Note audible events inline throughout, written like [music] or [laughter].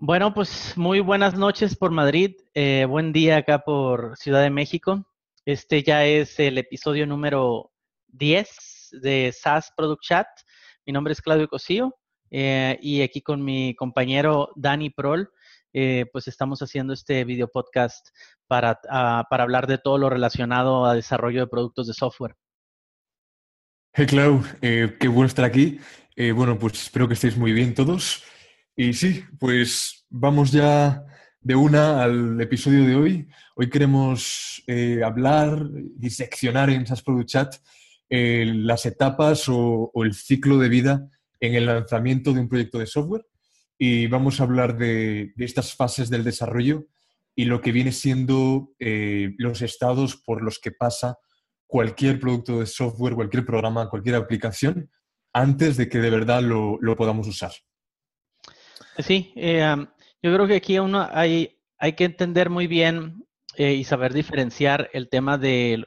Bueno, pues muy buenas noches por Madrid, eh, buen día acá por Ciudad de México. Este ya es el episodio número 10 de SAS Product Chat. Mi nombre es Claudio Cosío eh, y aquí con mi compañero Dani Prol, eh, pues estamos haciendo este video podcast para, ah, para hablar de todo lo relacionado a desarrollo de productos de software. Hey Clau, qué bueno estar aquí. bueno, pues espero que estéis muy bien todos. Y sí, pues vamos ya de una al episodio de hoy. Hoy queremos eh, hablar, diseccionar en SAS Product Chat eh, las etapas o, el ciclo de vida en el lanzamiento de un proyecto de software. Y vamos a hablar de, estas fases del desarrollo y lo que viene siendo eh, los estados por los que pasa cualquier producto de software, cualquier programa, cualquier aplicación, antes de que de verdad lo lo podamos usar. Sí, eh, yo creo que aquí uno hay, hay que entender muy bien eh, y saber diferenciar el tema de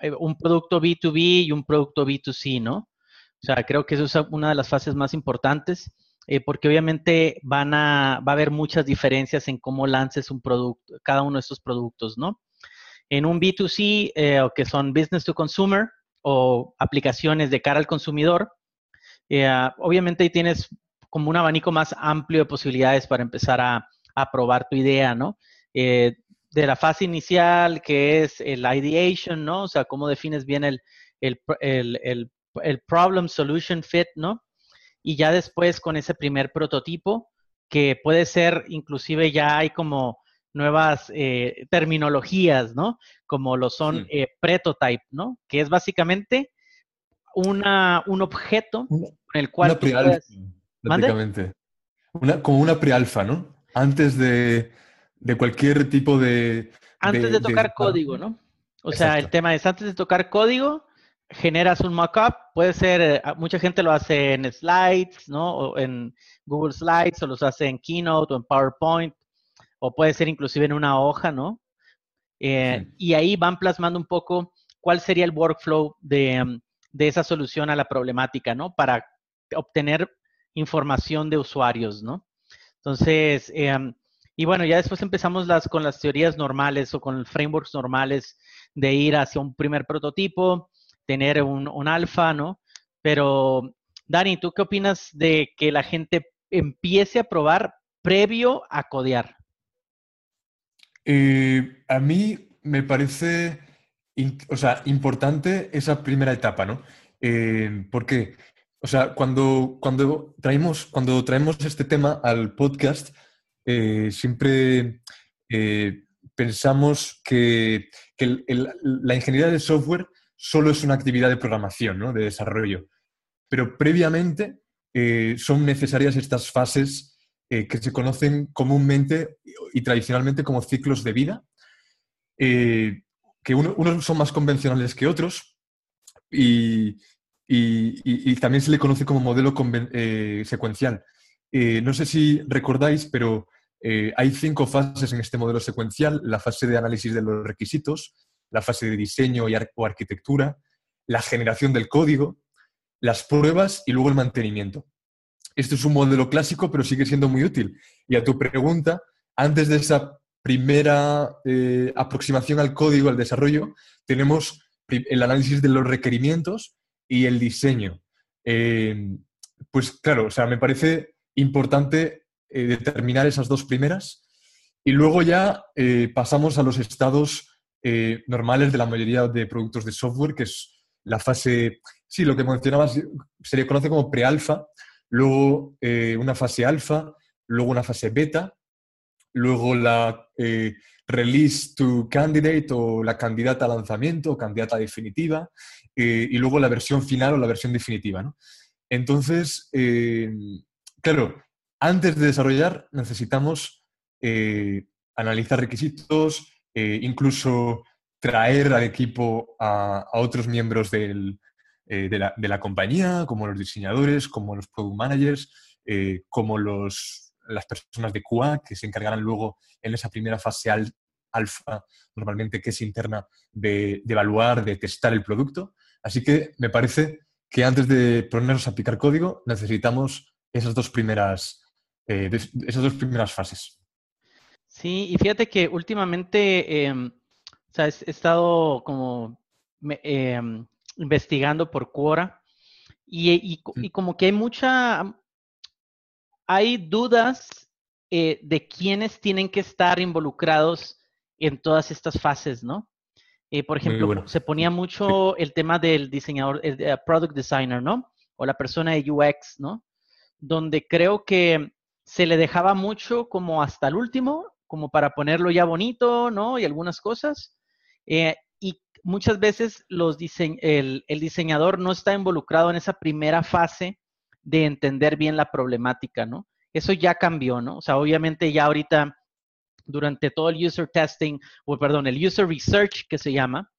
eh, un producto B2B y un producto B2C, ¿no? O sea, creo que eso es una de las fases más importantes, porque obviamente van a, va a haber muchas diferencias en cómo lances un producto, cada uno de estos productos, ¿no? En un B2C, o que son business to consumer o aplicaciones de cara al consumidor, obviamente ahí tienes como un abanico más amplio de posibilidades para empezar a, probar tu idea, ¿no? Eh, de la fase inicial, que es el ideation, ¿no? O sea, cómo defines bien el, el, el, problem solution fit, ¿no? Y ya después con ese primer prototipo, que puede ser, inclusive ya hay como nuevas eh, terminologías, ¿no? Como lo son eh, prototype, ¿no? Que es básicamente una, un objeto con el cual prácticamente. Una, como una prealfa, ¿no? Antes de, cualquier tipo de... Antes de, tocar código, ¿no? O sea, el tema es, antes de tocar código, generas un mockup, puede ser, eh, mucha gente lo hace en slides, ¿no? O en Google Slides, o los hace en Keynote o en PowerPoint, o puede ser inclusive en una hoja, ¿no? Eh, y ahí van plasmando un poco cuál sería el workflow de, de esa solución a la problemática, ¿no? Para obtener información de usuarios, ¿no? Entonces, em, y bueno, ya después empezamos las, con las teorías normales o con frameworks normales de ir hacia un primer prototipo, tener un, un alfa, ¿no? Pero, Dani, ¿tú qué opinas de que la gente empiece a probar previo a codear? Eh, a mí me parece o sea, importante esa primera etapa, ¿no? Eh, porque o sea, cuando, cuando, traemos, cuando traemos este tema al podcast, eh, siempre eh, pensamos que, la ingeniería de software solo es una actividad de programación, ¿no? de desarrollo. Pero previamente eh, son necesarias estas fases que se conocen comúnmente y tradicionalmente como ciclos de vida, que unos son más convencionales que otros y, y, también se le conoce como modelo eh, secuencial. Eh, no sé si recordáis, pero eh, hay cinco fases en este modelo secuencial. La fase de análisis de los requisitos, la fase de diseño o arquitectura, la generación del código, las pruebas y luego el mantenimiento. Esto es un modelo clásico, pero sigue siendo muy útil. Y a tu pregunta, antes de esa primera aproximación al código, al desarrollo, tenemos el análisis de los requerimientos y el diseño. Eh, pues claro, o sea, me parece importante eh, determinar esas dos primeras y luego ya eh, pasamos a los estados normales de la mayoría de productos de software, que es la fase, sí, lo que mencionabas se le conoce como pre-alfa, luego una fase alfa, luego una fase beta, luego la release to candidate o la candidata a lanzamiento o candidata definitiva, eh, y luego la versión final o la versión definitiva. Entonces, eh, claro, antes de desarrollar necesitamos eh, analizar requisitos, incluso traer al equipo a, otros miembros de, la, compañía, como los diseñadores, como los product managers, como los, las personas de QA que se encargarán luego en esa primera fase alfa, normalmente que es interna, de, evaluar, de testar el producto. Así que me parece que antes de ponernos a aplicar código necesitamos esas dos primeras eh, de esas dos primeras fases. Sí, y fíjate que últimamente em, o sea, he, estado como em, investigando por Quora y, y, como que hay mucha, hay dudas eh, de quiénes tienen que estar involucrados en todas estas fases, ¿no? Eh, por ejemplo, se ponía mucho el tema del diseñador, el product designer, ¿no? O la persona de UX, ¿no? Donde creo que se le dejaba mucho como hasta el último, como para ponerlo ya bonito, ¿no? Y algunas cosas. Eh, y muchas veces los el, el, diseñador no está involucrado en esa primera fase de entender bien la problemática, ¿no? Eso ya cambió, ¿no? O sea, obviamente ya ahorita durante todo el user testing, o perdón, el user research que se llama,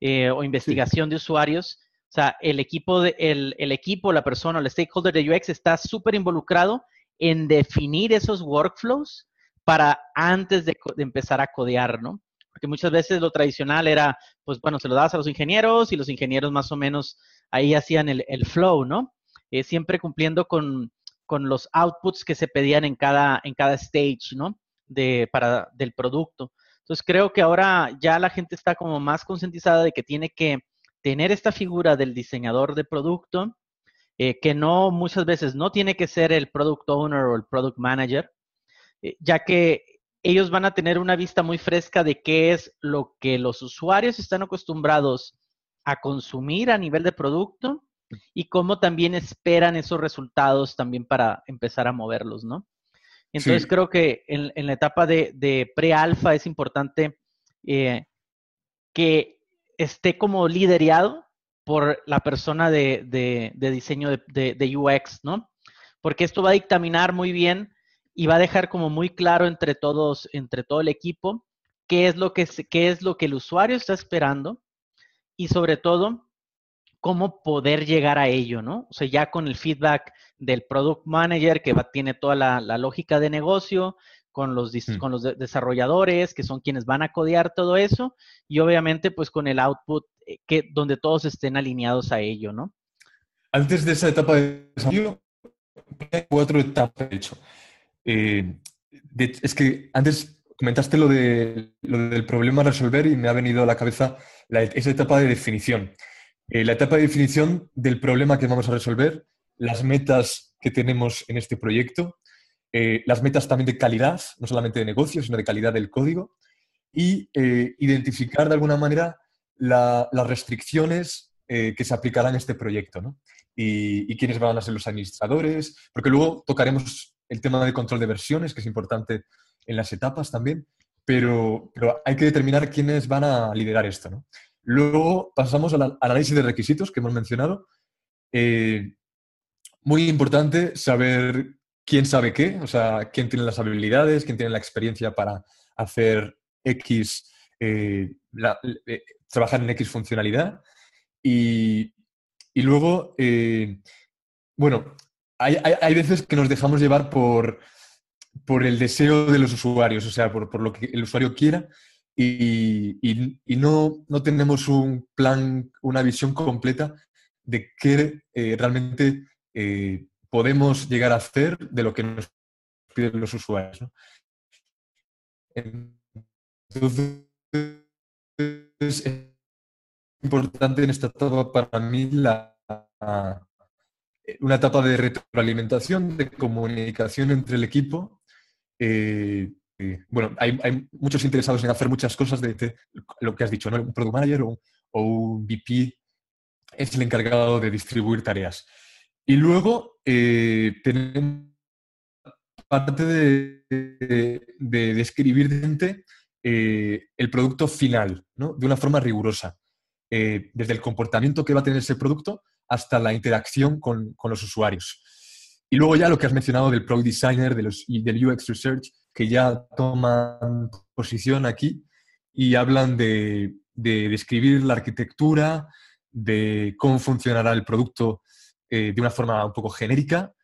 eh, o investigación de usuarios, o sea, el equipo, de, el, el equipo, la persona, el stakeholder de UX está súper involucrado en definir esos workflows para antes de, empezar a codear, ¿no? Porque muchas veces lo tradicional era, pues bueno, se lo dabas a los ingenieros y los ingenieros más o menos ahí hacían el, el flow, ¿no? Eh, siempre cumpliendo con, con, los outputs que se pedían en cada, en cada stage, ¿no? de, para, del producto. Entonces creo que ahora ya la gente está como más concientizada de que tiene que tener esta figura del diseñador de producto, eh, que no muchas veces no tiene que ser el product owner o el product manager, eh, ya que ellos van a tener una vista muy fresca de qué es lo que los usuarios están acostumbrados a consumir a nivel de producto y cómo también esperan esos resultados también para empezar a moverlos, ¿no? Entonces creo que en, la etapa de, pre-alfa es importante eh, que esté como liderado por la persona de, diseño de, UX, ¿no? Porque esto va a dictaminar muy bien y va a dejar como muy claro entre todos, entre todo el equipo, qué es lo que, qué es lo que el usuario está esperando y sobre todo cómo poder llegar a ello, ¿no? O sea, ya con el feedback del product manager que va, tiene toda la, lógica de negocio, con los, mm. con los desarrolladores, que son quienes van a codear todo eso, y obviamente pues con el output eh, que, donde todos estén alineados a ello, ¿no? Antes de esa etapa de desarrollo, hay cuatro etapas, de hecho. Eh, es que antes comentaste lo, de, lo del problema a resolver y me ha venido a la cabeza esa etapa de definición. Eh, la etapa de definición del problema que vamos a resolver, las metas que tenemos en este proyecto, eh, las metas también de calidad, no solamente de negocio, sino de calidad del código, y eh, identificar de alguna manera las restricciones que se aplicarán a este proyecto, ¿no? Y, y, quiénes van a ser los administradores, porque luego tocaremos el tema de control de versiones, que es importante en las etapas también, pero, pero hay que determinar quiénes van a liderar esto, ¿no? Luego pasamos al análisis de requisitos que hemos mencionado. Eh, muy importante saber quién sabe qué, o sea, quién tiene las habilidades, quién tiene la experiencia para hacer X, eh, eh, trabajar en X funcionalidad. Y, luego, bueno, hay, veces que nos dejamos llevar por, por el deseo de los usuarios, o sea, por, por lo que el usuario quiera y, no, no, tenemos un plan, una visión completa de qué eh, realmente eh, podemos llegar a hacer de lo que nos piden los usuarios. Entonces, es importante en esta etapa para mí la, una etapa de retroalimentación, de comunicación entre el equipo. Eh, bueno, hay, muchos interesados en hacer muchas cosas de, lo que has dicho, ¿no? Un product manager o, un VP es el encargado de distribuir tareas. Y luego eh, tenemos parte de, describir eh, el producto final, ¿no? De una forma rigurosa. Eh, desde el comportamiento que va a tener ese producto hasta la interacción con, los usuarios. Y luego ya lo que has mencionado del Product Designer de y del UX Research, que ya toman posición aquí y hablan de, describir la arquitectura, de cómo funcionará el producto eh, de una forma un poco genérica,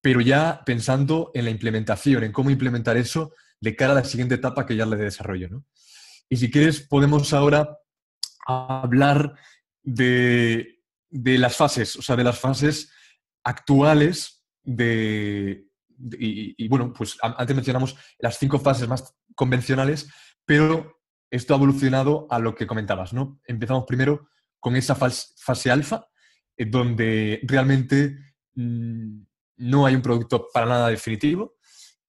pero ya pensando en la implementación, en cómo implementar eso de cara a la siguiente etapa que ya la de desarrollo. Y si quieres, podemos ahora hablar de, de, las fases, o sea, de las fases actuales de, y, bueno, pues antes mencionamos las cinco fases más convencionales, pero esto ha evolucionado a lo que comentabas, ¿no? Empezamos primero con esa fase, alfa, eh, donde realmente mm, no hay un producto para nada definitivo.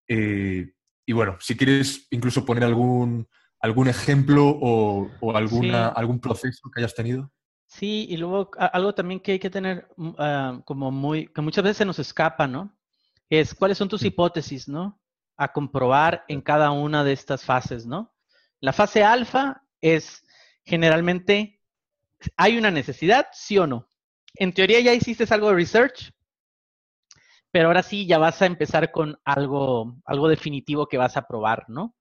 Eh, y bueno, si quieres incluso poner algún, algún ejemplo o, alguna, algún proceso que hayas tenido. Sí, y luego algo también que hay que tener mm, ah, como muy, que muchas veces se nos escapa, ¿no? Es cuáles son tus hipótesis, ¿no? A comprobar en cada una de estas fases, ¿no? La fase alfa es generalmente, ¿hay una necesidad? Sí o no. En teoría ya hiciste algo de research, pero ahora sí ya vas a empezar con algo, algo definitivo que vas a probar, ¿no?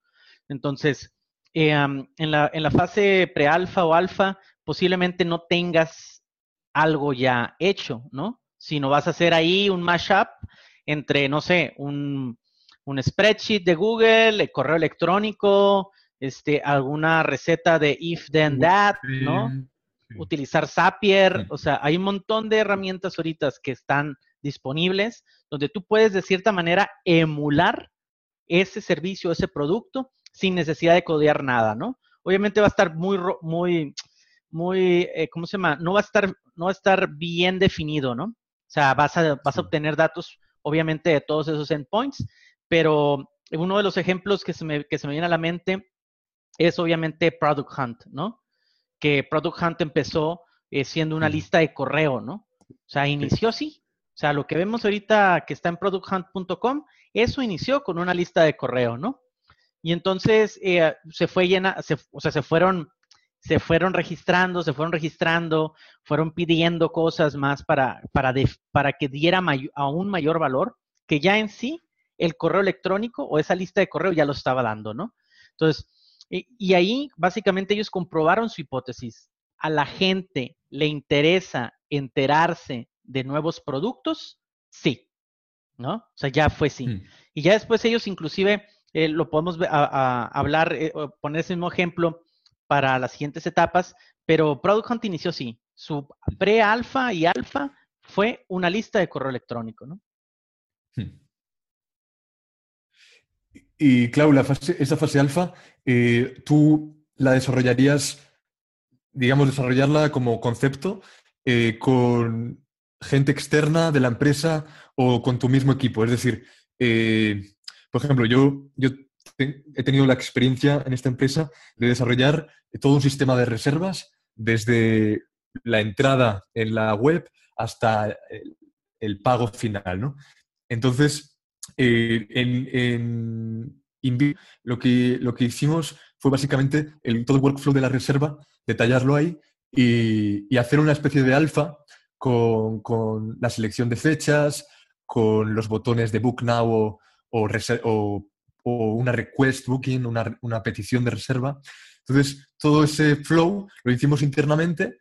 Entonces, eh, en, la, en la fase prealfa o alfa, posiblemente no tengas algo ya hecho, ¿no? Sino vas a hacer ahí un mashup entre, no sé, un, un spreadsheet de Google, el correo electrónico, este, alguna receta de if, then, that, ¿no? Utilizar Zapier, o sea, hay un montón de herramientas ahorita que están disponibles donde tú puedes de cierta manera emular ese servicio, ese producto sin necesidad de codear nada, ¿no? Obviamente va a estar muy, muy, muy, eh, ¿cómo se llama? No va a estar, no va a estar bien definido, ¿no? O sea, vas a, vas a obtener datos, obviamente, de todos esos endpoints, pero uno de los ejemplos que se me, que se me viene a la mente es obviamente Product Hunt, ¿no? Que Product Hunt empezó eh, siendo una lista de correo, ¿no? O sea, inició así, o sea, lo que vemos ahorita que está en producthunt.com, eso inició con una lista de correo, ¿no? Y entonces eh, se fue llena, o sea, se fueron, se fueron registrando, se fueron registrando, fueron pidiendo cosas más para, para, para que diera aún mayor valor, que ya en sí el correo electrónico o esa lista de correo ya lo estaba dando, ¿no? Entonces, y ahí básicamente ellos comprobaron su hipótesis. A la gente le interesa enterarse de nuevos productos, sí, ¿no? O sea, ya fue sí. Mm. Y ya después ellos inclusive eh, lo podemos hablar, eh, poner ese mismo ejemplo para las siguientes etapas, pero Product Hunt inició sí. Su pre-alfa y alfa fue una lista de correo electrónico, ¿no? Hmm. Y Clau, esa fase alfa, eh, tú la desarrollarías, digamos, desarrollarla como concepto con gente externa de la empresa o con tu mismo equipo. Es decir, eh, por ejemplo, yo, yo he tenido la experiencia en esta empresa de desarrollar todo un sistema de reservas desde la entrada en la web hasta el, pago final. ¿no? Entonces, eh, en, lo, que, lo que hicimos fue básicamente todo el workflow de la reserva, detallarlo ahí y, hacer una especie de alfa con, la selección de fechas, con los botones de Book Now o, una request booking, una, petición de reserva. Entonces, todo ese flow lo hicimos internamente,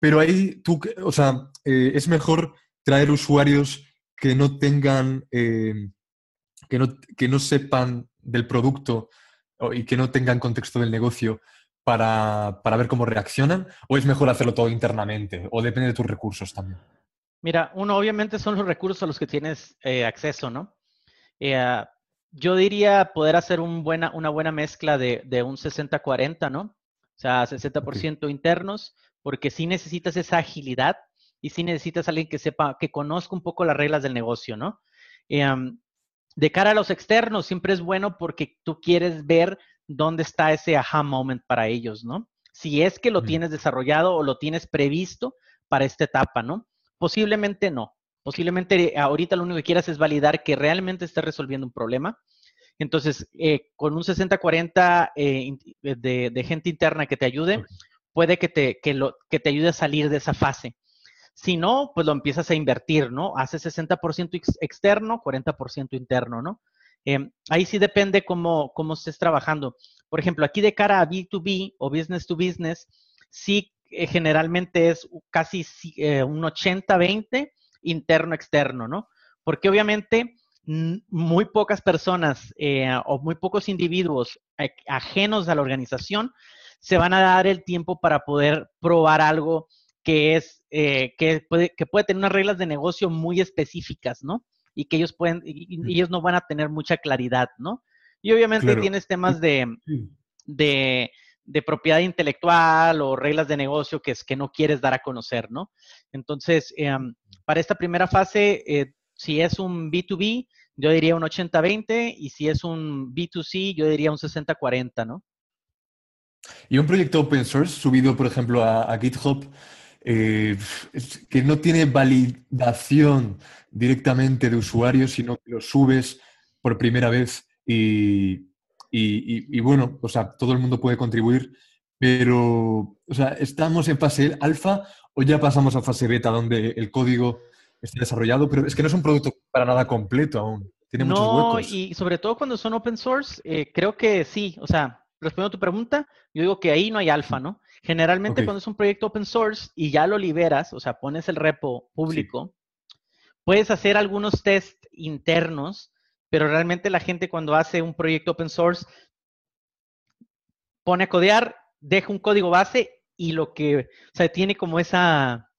pero ahí tú, o sea, eh, es mejor traer usuarios que no tengan, eh, que, no, que no sepan del producto y que no tengan contexto del negocio para, ver cómo reaccionan? ¿O es mejor hacerlo todo internamente? ¿O depende de tus recursos también? Mira, uno obviamente son los recursos a los que tienes eh, acceso, ¿no? Yo diría poder hacer un buena, una buena mezcla de, un 60-40, ¿no? O sea, 60% internos, porque sí necesitas esa agilidad y sí necesitas alguien que sepa, que conozca un poco las reglas del negocio, ¿no? Eh, de cara a los externos, siempre es bueno porque tú quieres ver dónde está ese aha moment para ellos, ¿no? Si es que lo tienes desarrollado o lo tienes previsto para esta etapa, ¿no? Posiblemente no. Posiblemente eh, ahorita lo único que quieras es validar que realmente estés resolviendo un problema. Entonces, eh, con un 60-40 eh, de, gente interna que te ayude, puede que te, que, lo, que te ayude a salir de esa fase. Si no, pues lo empiezas a invertir, ¿no? Haces 60% externo, 40% interno, ¿no? Em, ahí sí depende cómo, cómo estés trabajando. Por ejemplo, aquí de cara a B2B o business to business, sí eh, generalmente es casi eh, un 80-20 interno-externo, ¿no? Porque obviamente muy pocas personas eh, o muy pocos individuos ajenos a la organización se van a dar el tiempo para poder probar algo que es que puede, que puede tener unas reglas de negocio muy específicas, ¿no? y que ellos pueden, y, ellos no van a tener mucha claridad, ¿no? Y obviamente tienes temas de, de, de, propiedad intelectual o reglas de negocio que, es, que no quieres dar a conocer, ¿no? Entonces, em, para esta primera fase, eh, si es un B2B, yo diría un 80-20 y si es un B2C, yo diría un 60-40, ¿no? Y un proyecto open source subido, por ejemplo, a, GitHub, eh, que no tiene validación directamente de usuarios, sino que lo subes por primera vez y, y, bueno, o sea, todo el mundo puede contribuir, pero, o sea, ¿estamos en fase alfa o ya pasamos a fase beta donde el código está desarrollado? Pero es que no es un producto para nada completo aún. Tiene muchos huecos. y sobre todo cuando son open source, eh, creo que sí, o sea, respondiendo a tu pregunta, yo digo que ahí no hay alfa, ¿no? Generalmente cuando es un proyecto open source y ya lo liberas, o sea, pones el repo público, puedes hacer algunos test internos, pero realmente la gente cuando hace un proyecto open source pone a codear, deja un código base y lo que, o sea, tiene como esa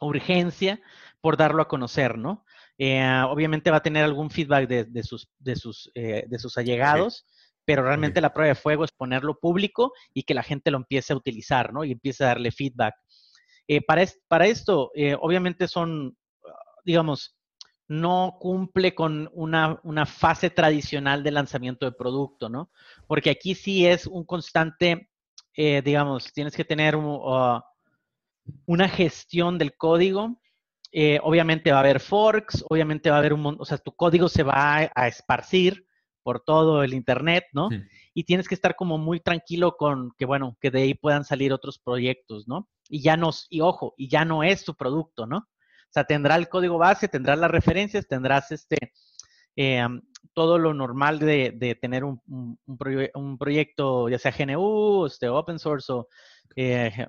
urgencia por darlo a conocer, ¿no? Eh, obviamente va a tener algún feedback de, sus, de, sus, eh, de sus allegados, pero realmente la prueba de fuego es ponerlo público y que la gente lo empiece a utilizar, ¿no? Y empiece a darle feedback. Eh, para, para, esto, eh, obviamente son, digamos, no cumple con una, fase tradicional de lanzamiento de producto, ¿no? Porque aquí sí es un constante, eh, digamos, tienes que tener uh, una gestión del código. obviamente va a haber forks, obviamente va a haber un, o sea, tu código se va a esparcir, por todo el Internet, ¿no? Y tienes que estar como muy tranquilo con que, bueno, que de ahí puedan salir otros proyectos, ¿no? Y ya no, y ojo, y ya no es tu producto, ¿no? O sea, tendrá el código base, tendrás las referencias, tendrás este, eh, todo lo normal de, tener un, proyecto, ya sea GNU, este, open source o, eh,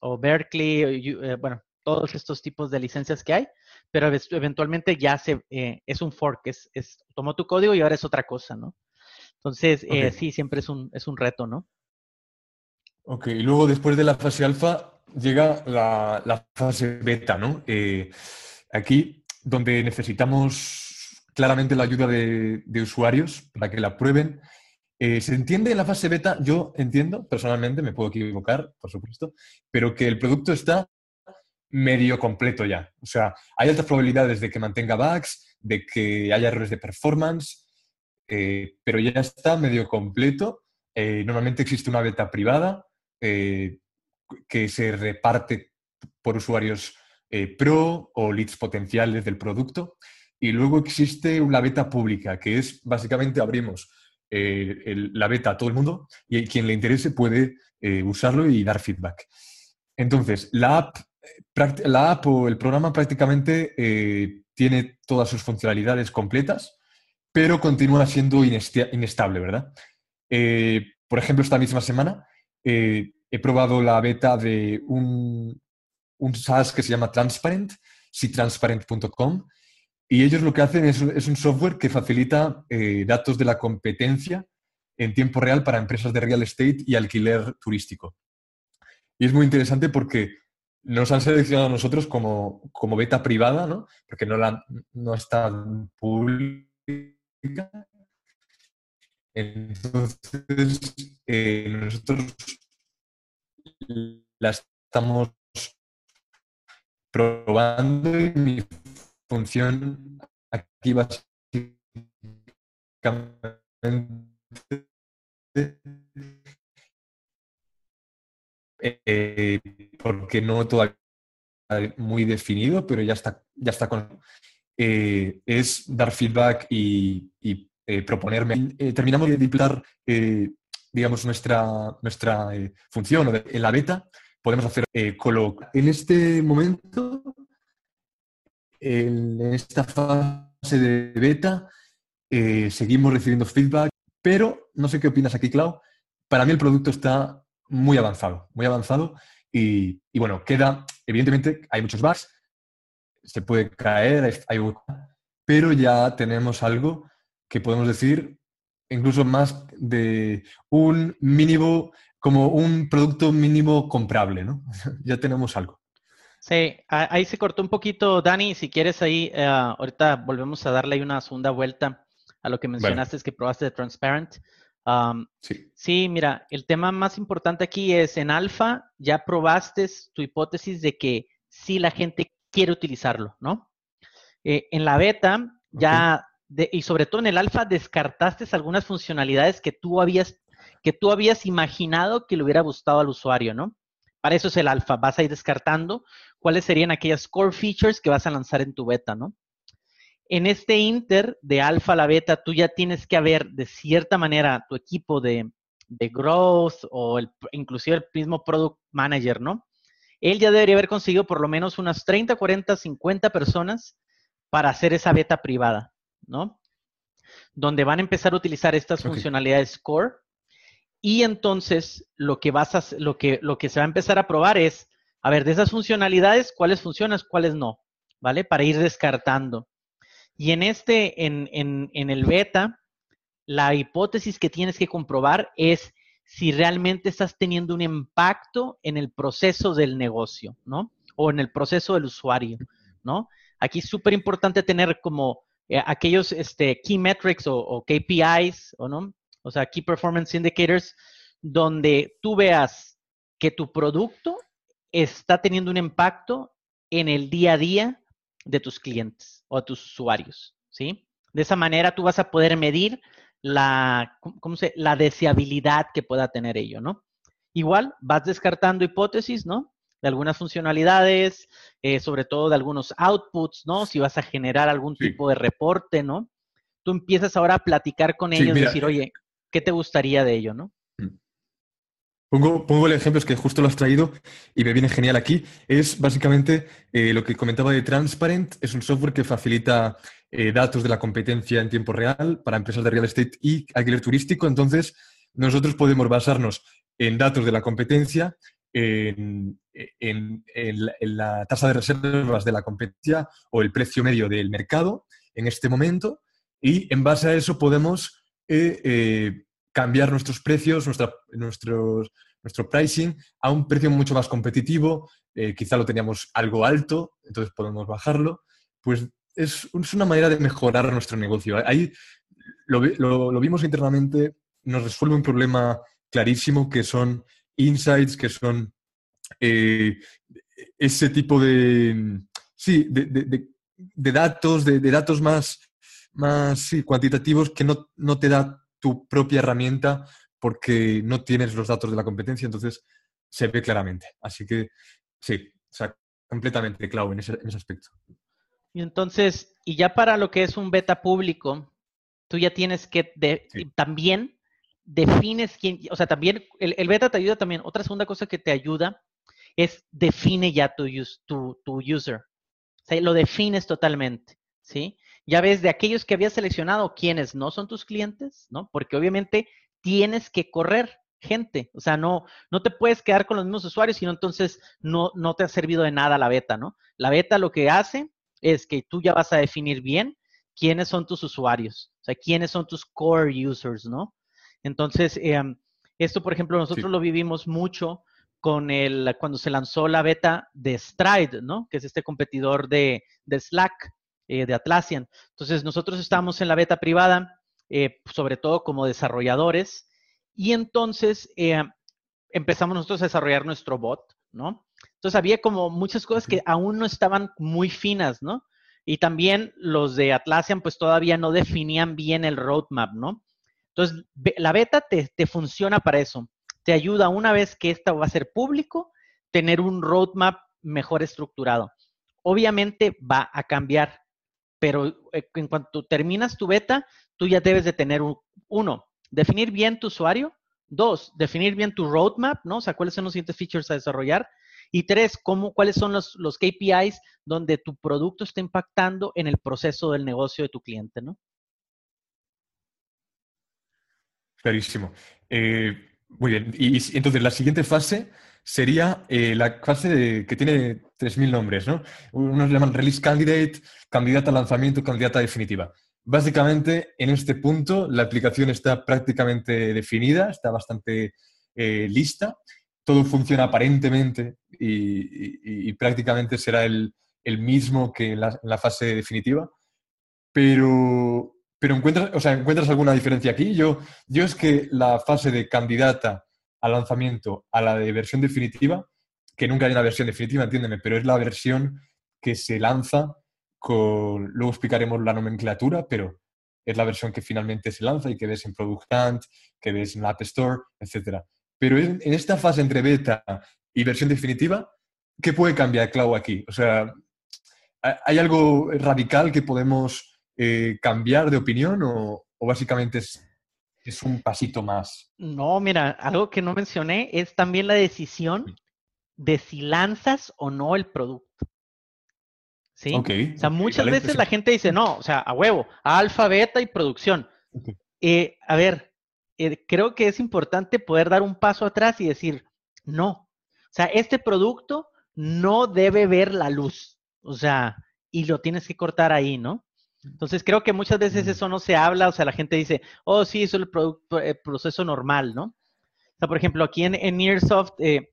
o Berkeley, eh, bueno, todos estos tipos de licencias que hay, pero eventualmente ya se, es un fork, es, es, tomó tu código y ahora es otra cosa, ¿no? Entonces, sí, siempre es un, es un reto, ¿no? Ok, y luego después de la fase alfa llega la, fase beta, ¿no? Eh, aquí, donde necesitamos claramente la ayuda de, usuarios para que la prueben. se entiende en la fase beta, yo entiendo, personalmente, me puedo equivocar, por supuesto, pero que el producto está medio completo ya. O sea, hay altas probabilidades de que mantenga bugs, de que haya errores de performance, eh, pero ya está medio completo. Eh, normalmente existe una beta privada eh, que se reparte por usuarios pro o leads potenciales del producto. Y luego existe una beta pública, que es básicamente abrimos la beta a todo el mundo y quien le interese puede usarlo y dar feedback. Entonces, la app la app o el programa prácticamente eh, tiene todas sus funcionalidades completas, pero continúa siendo inestable, ¿verdad? Eh, por ejemplo, esta misma semana eh, he probado la beta de un, un SaaS que se llama Transparent, sitransparent.com, y ellos lo que hacen es, es un software que facilita datos de la competencia en tiempo real para empresas de real estate y alquiler turístico. Y es muy interesante porque nos han seleccionado a nosotros como, beta privada, ¿no? Porque no, la, no está pública. Entonces, eh, nosotros la estamos probando y mi función aquí básicamente eh, porque no todavía muy definido, pero ya está, ya está con... Eh, es dar feedback y, eh, proponerme. terminamos de diplar, digamos, nuestra, nuestra función en la beta. Podemos hacer coloc. En este momento, en esta fase de beta, seguimos recibiendo feedback, pero no sé qué opinas aquí, Clau. Para mí el producto está muy avanzado, muy avanzado. Y, bueno, queda, evidentemente, hay muchos bugs, se puede caer, hay, pero ya tenemos algo que podemos decir incluso más de un mínimo, como un producto mínimo comprable, ¿no? [laughs] ya tenemos algo. Sí, ahí se cortó un poquito, Dani. Si quieres ahí, eh, ahorita volvemos a darle una segunda vuelta a lo que mencionaste, es que probaste de Transparent. sí. sí, mira, el tema más importante aquí es en alfa, ya probaste tu hipótesis de que sí la gente quiere utilizarlo, ¿no? Eh, en la beta, ya, y sobre todo en el alfa, descartaste algunas funcionalidades que tú habías, que tú habías imaginado que le hubiera gustado al usuario, ¿no? Para eso es el alfa, vas a ir descartando cuáles serían aquellas core features que vas a lanzar en tu beta, ¿no? En este inter de alfa a la beta, tú ya tienes que haber de cierta manera tu equipo de, growth o el, inclusive el mismo product manager, ¿no? Él ya debería haber conseguido por lo menos unas 30, 40, 50 personas para hacer esa beta privada, ¿no? Donde van a empezar a utilizar estas funcionalidades core y entonces lo que vas a, lo que, lo que se va a empezar a probar es, a ver, de esas funcionalidades, cuáles funcionan, cuáles no, ¿vale? Para ir descartando. Y en este, en, en, en el beta, la hipótesis que tienes que comprobar es si realmente estás teniendo un impacto en el proceso del negocio, ¿no? O en el proceso del usuario, ¿no? Aquí es súper importante tener como eh, aquellos este, key metrics o, o, KPIs, ¿o no? o sea, Key Performance Indicators, donde tú veas que tu producto está teniendo un impacto en el día a día de tus clientes o tus usuarios, ¿sí? De esa manera tú vas a poder medir la, ¿cómo se, la deseabilidad que pueda tener ello, ¿no? Igual vas descartando hipótesis, ¿no? De algunas funcionalidades, eh, sobre todo de algunos outputs, ¿no? Si vas a generar algún tipo de reporte, ¿no? Tú empiezas ahora a platicar con ellos decir, oye, ¿qué te gustaría de ello, no? Mm. Pongo, pongo, el ejemplo, es que justo lo has traído y me viene genial aquí. Es básicamente eh, lo que comentaba de Transparent, es un software que facilita eh, datos de la competencia en tiempo real para empresas de real estate y alquiler turístico. Entonces, nosotros podemos basarnos en datos de la competencia, en, la tasa de reservas de la competencia o el precio medio del mercado en este momento y en base a eso podemos eh, cambiar nuestros precios, nuestra, nuestros, nuestro pricing a un precio mucho más competitivo. Eh, quizá lo teníamos algo alto, entonces podemos bajarlo. Pues es, una manera de mejorar nuestro negocio. Ahí lo, vimos internamente, nos resuelve un problema clarísimo que son insights, que son eh, ese tipo de, sí, de, datos, de, datos más más cuantitativos que no, no, te da tu propia herramienta porque no tienes los datos de la competencia, entonces se ve claramente. Así que sí, o sea, completamente clave en ese, en ese aspecto. Y entonces, y ya para lo que es un beta público, tú ya tienes que también defines quién, o sea, también el, beta te ayuda también. Otra segunda cosa que te ayuda es define ya tu, tu, tu user. O sea, lo defines totalmente, ¿sí? ya ves de aquellos que habías seleccionado quiénes no son tus clientes, ¿no? Porque obviamente tienes que correr gente, o sea, no, no te puedes quedar con los mismos usuarios, sino entonces no, no te ha servido de nada la beta, ¿no? La beta lo que hace es que tú ya vas a definir bien quiénes son tus usuarios, o sea, quiénes son tus core users, ¿no? Entonces, em, esto, por ejemplo, nosotros lo vivimos mucho con el, cuando se lanzó la beta de Stride, ¿no? Que es este competidor de, de Slack. Eh, de Atlassian. Entonces, nosotros estamos en la beta privada, eh, sobre todo como desarrolladores, y entonces eh, empezamos nosotros a desarrollar nuestro bot, ¿no? Entonces, había como muchas cosas que aún no estaban muy finas, ¿no? Y también los de Atlassian, pues todavía no definían bien el roadmap, ¿no? Entonces, la beta te, te funciona para eso. Te ayuda una vez que esta va a ser público, tener un roadmap mejor estructurado. Obviamente va a cambiar pero eh, en cuanto terminas tu beta, tú ya debes de tener uno, definir bien tu usuario, dos, definir bien tu roadmap, ¿no? O sea, cuáles son los siguientes features a desarrollar. Y tres, cómo, cuáles son los, los KPIs donde tu producto está impactando en el proceso del negocio de tu cliente, ¿no? Clarísimo. Eh, muy bien. Y, entonces la siguiente fase sería eh, la fase que tiene 3.000 nombres, ¿no? Unos llaman release candidate, candidata a lanzamiento, candidata definitiva. Básicamente, en este punto, la aplicación está prácticamente definida, está bastante eh, lista todo funciona aparentemente y, prácticamente será el, mismo que en la, fase definitiva. Pero, pero encuentras, o sea, ¿encuentras alguna diferencia aquí? Yo, yo es que la fase de candidata al lanzamiento a la de versión definitiva, que nunca hay una versión definitiva, entiéndeme, pero es la versión que se lanza con, luego explicaremos la nomenclatura, pero es la versión que finalmente se lanza y que ves en Product Hunt, que ves en App Store, etc. Pero en, esta fase entre beta y versión definitiva, ¿qué puede cambiar Cloud aquí? O sea, ¿hay algo radical que podemos eh, cambiar de opinión o, básicamente es, es, un pasito más? No, mira, algo que no mencioné es también la decisión de si lanzas o no el producto. ¿sí? o sea, muchas veces la gente dice, no, o sea, a huevo, alfa, beta y producción. Eh, a ver, eh, creo que es importante poder dar un paso atrás y decir, no, o sea, este producto no debe ver la luz, o sea, y lo tienes que cortar ahí, ¿no? Entonces creo que muchas veces eso no se habla, o sea, la gente dice, oh, sí, eso es el, proceso normal, ¿no? O sea, por ejemplo, aquí en, en Nearsoft, eh,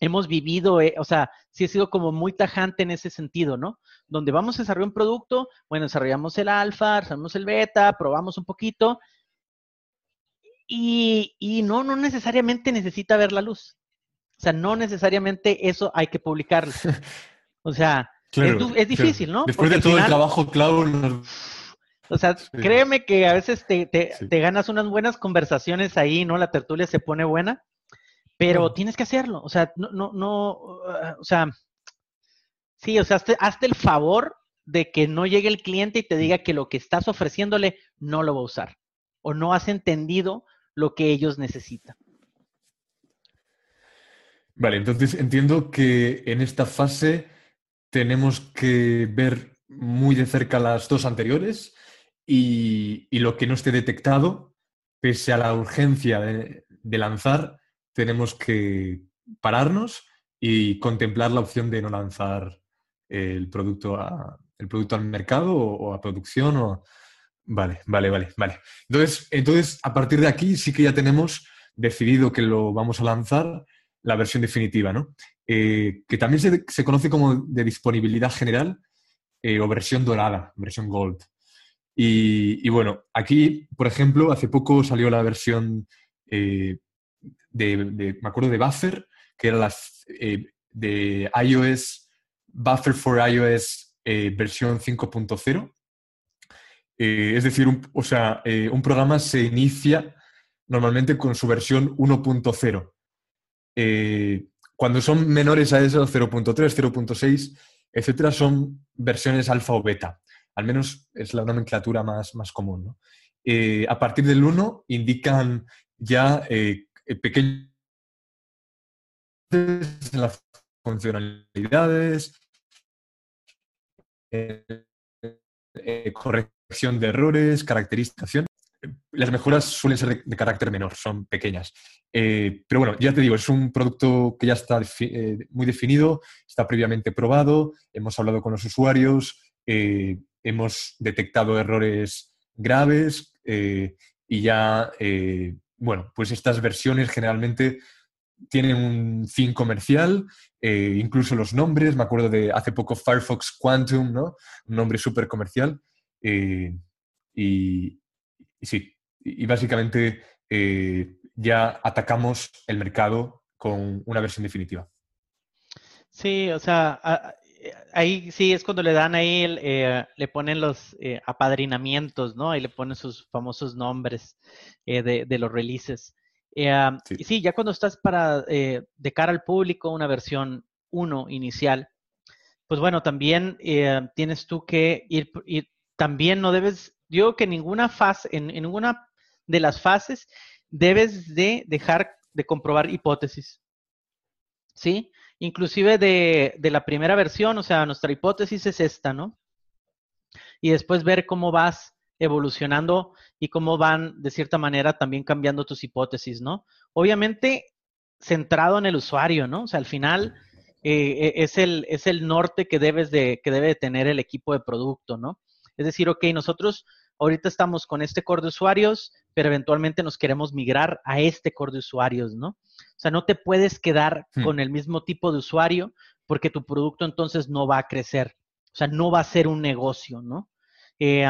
hemos vivido, eh, o sea, sí ha sido como muy tajante en ese sentido, ¿no? Donde vamos a desarrollar un producto, bueno, desarrollamos el alfa, desarrollamos el beta, probamos un poquito, y, y no, no necesariamente necesita ver la luz. O sea, no necesariamente eso hay que publicarlo. [laughs] O sea, es, difícil, ¿no? Después de todo el trabajo, claro. O sea, créeme que a veces te, te, te, ganas unas buenas conversaciones ahí, ¿no? La tertulia se pone buena. Pero tienes que hacerlo, o sea, no, no, no, uh, o sea, sí, o sea, hazte, el favor de que no llegue el cliente y te diga que lo que estás ofreciéndole no lo va a usar o no has entendido lo que ellos necesitan. Vale, entonces entiendo que en esta fase tenemos que ver muy de cerca las dos anteriores y, lo que no esté detectado, pese a la urgencia de lanzar, tenemos que pararnos y contemplar la opción de no lanzar el producto, el producto al mercado o, a producción. O... Vale, vale, vale, vale. Entonces, entonces, a partir de aquí sí que ya tenemos decidido que lo vamos a lanzar la versión definitiva, ¿no? Eh, que también se, conoce como de disponibilidad general eh, o versión dorada, versión gold. Y, bueno, aquí, por ejemplo, hace poco salió la versión eh, de, me acuerdo de Buffer, que era la, de iOS, Buffer for iOS versión 5.0. Eh, es decir, o sea, un programa se inicia normalmente con su versión 1.0. cuando son menores a eso, 0.3, 0.6, etcétera, son versiones alfa o beta. Al menos es la nomenclatura más, más común. a partir del 1 indican ya eh, pequeños en las funcionalidades, eh, eh, corrección de errores, caracterización. Las mejoras suelen ser de, carácter menor, son pequeñas. pero bueno, ya te digo, es un producto que ya está muy definido, está previamente probado, hemos hablado con los usuarios, hemos detectado errores graves y ya bueno, pues estas versiones generalmente tienen un fin comercial, eh, incluso los nombres, me acuerdo de hace poco Firefox Quantum, ¿no? Un nombre súper comercial. Eh, y, sí, y, básicamente eh, ya atacamos el mercado con una versión definitiva. Sí, o sea, ahí sí es cuando le dan ahí, eh, le ponen los eh, apadrinamientos, ¿no? Ahí le ponen sus famosos nombres eh, de, los releases. sí. Y sí, ya cuando estás para, de cara al público, una versión 1 inicial, pues bueno, también tienes tú que ir, y también no debes, yo que ninguna fase, en, en ninguna de las fases, debes de dejar de comprobar hipótesis. ¿Sí? inclusive de, de, la primera versión, o sea, nuestra hipótesis es esta, ¿no? Y después ver cómo vas evolucionando y cómo van, de cierta manera, también cambiando tus hipótesis, ¿no? Obviamente, centrado en el usuario, ¿no? O sea, al final eh, e, es, el, es el norte que, debes de, que debe de tener el equipo de producto, ¿no? Es decir, ok, nosotros ahorita estamos con este core de usuarios, pero eventualmente nos queremos migrar a este core de usuarios, ¿no? O sea, no te puedes quedar hmm. con el mismo tipo de usuario porque tu producto entonces no va a crecer. O sea, no va a ser un negocio, ¿no? Eh,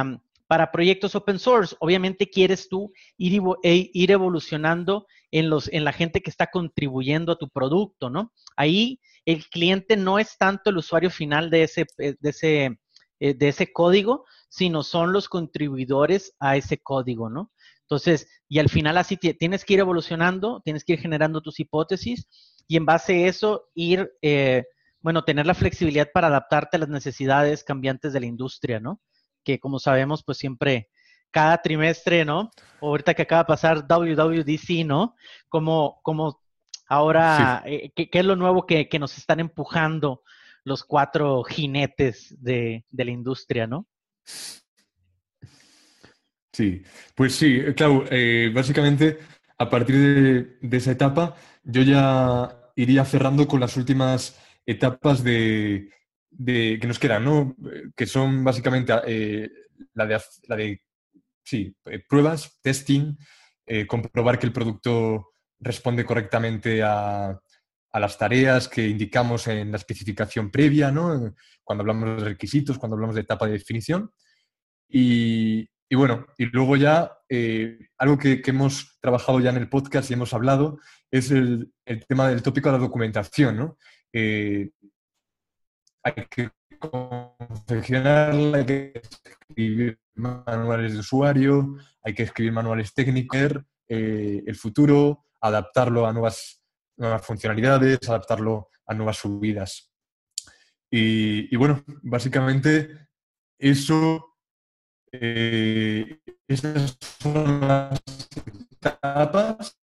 para proyectos open source, obviamente quieres tú ir, e, ir evolucionando en, los, en la gente que está contribuyendo a tu producto, ¿no? Ahí el cliente no es tanto el usuario final de ese, eh, de ese, eh, de ese código, sino son los contribuidores a ese código, ¿no? Entonces, y al final así tienes que ir evolucionando, tienes que ir generando tus hipótesis y en base a eso ir, eh, bueno, tener la flexibilidad para adaptarte a las necesidades cambiantes de la industria, ¿no? Que como sabemos, pues siempre, cada trimestre, ¿no? ahorita que acaba de pasar WWDC, ¿no? Como, como ahora, eh, ¿qué, es lo nuevo que, nos están empujando los cuatro jinetes de, de la industria, ¿no? Sí, pues sí, claro, eh, básicamente a partir de, esa etapa yo ya iría cerrando con las últimas etapas de, que nos quedan, ¿no? Que son básicamente eh, la, de, la de, sí, eh, pruebas, testing, comprobar que el producto responde correctamente a, a, las tareas que indicamos en la especificación previa, ¿no? Cuando hablamos de requisitos, cuando hablamos de etapa de definición. Y, bueno, y luego ya eh, algo que, hemos trabajado ya en el podcast y hemos hablado es el, tema del tópico de la documentación, ¿no? Eh, hay que confeccionarla, hay que escribir manuales de usuario, hay que escribir manuales técnicos, eh, el futuro, adaptarlo a nuevas, nuevas funcionalidades, adaptarlo a nuevas subidas. y bueno, básicamente eso eh, esas son las etapas.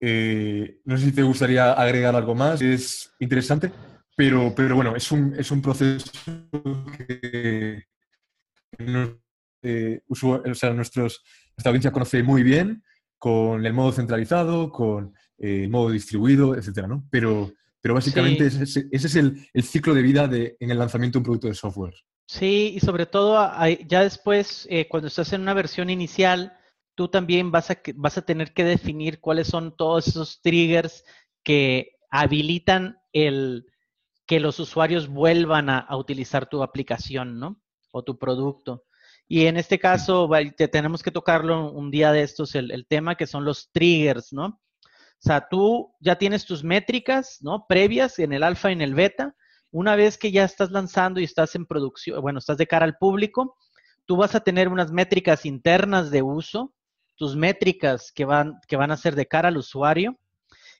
Eh, no sé si te gustaría agregar algo más. Es interesante, pero, pero bueno, es un, es un proceso que eh, nuestros, nuestra audiencia conoce muy bien con el modo centralizado, con el modo distribuido, etcétera, ¿no? Pero, pero básicamente ese, es el, el, ciclo de vida de, en el lanzamiento de un producto de software. Sí, y sobre todo ya después, eh, cuando estás en una versión inicial, tú también vas a, vas a tener que definir cuáles son todos esos triggers que habilitan el que los usuarios vuelvan a, utilizar tu aplicación, ¿no? O tu producto. Y en este caso, te, tenemos que tocarlo un día de estos, el, el tema que son los triggers, ¿no? O sea, tú ya tienes tus métricas, ¿no? Previas en el alfa y en el beta, una vez que ya estás lanzando y estás en producción, bueno, estás de cara al público, tú vas a tener unas métricas internas de uso, tus métricas que van, que van a ser de cara al usuario,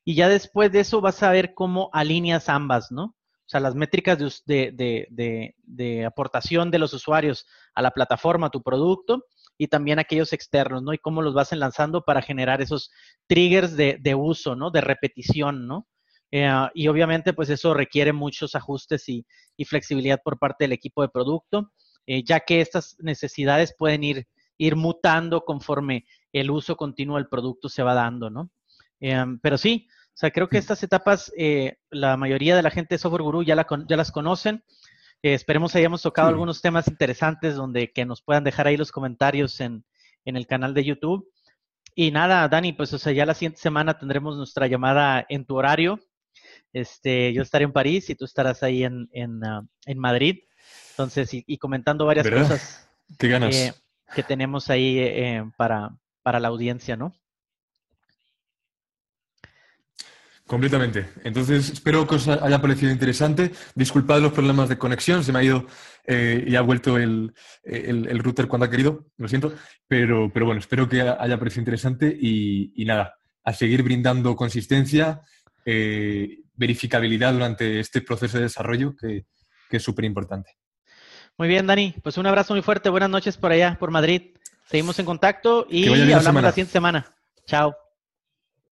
y ya después de eso vas a ver cómo alineas ambas, ¿no? O sea, las métricas de, de, de, aportación de los usuarios a la plataforma, a tu producto, y también aquellos externos, ¿no? Y cómo los vas enlazando para generar esos triggers de, uso, ¿no? De repetición, ¿no? Eh, y obviamente, pues eso requiere muchos ajustes y, flexibilidad por parte del equipo de producto, eh, ya que estas necesidades pueden ir, ir mutando conforme el uso continuo del producto se va dando, ¿no? Eh, pero sí, o sea, creo que estas etapas, la mayoría de la gente de Software Guru ya, la, ya las conocen. Esperemos hayamos tocado algunos temas interesantes donde que nos puedan dejar ahí los comentarios en, en el canal de YouTube. Y nada, Dani, pues o sea, ya la siguiente semana tendremos nuestra llamada en tu horario este, yo estaré en París y tú estarás ahí en, en, ah, Madrid. Entonces, y, comentando varias cosas que tenemos ahí eh, para, para la audiencia, ¿no? Completamente. Entonces, espero que os haya parecido interesante. Disculpad los problemas de conexión, se me ha ido eh, y ha vuelto el, el, router cuando ha querido, lo siento. Pero, pero bueno, espero que haya parecido interesante y, y nada, a seguir brindando consistencia, eh, verificabilidad durante este proceso de desarrollo que, es súper importante. Muy bien, Dani. Pues un abrazo muy fuerte. Buenas noches por allá, por Madrid. Seguimos en contacto y hablamos la siguiente semana. Chao.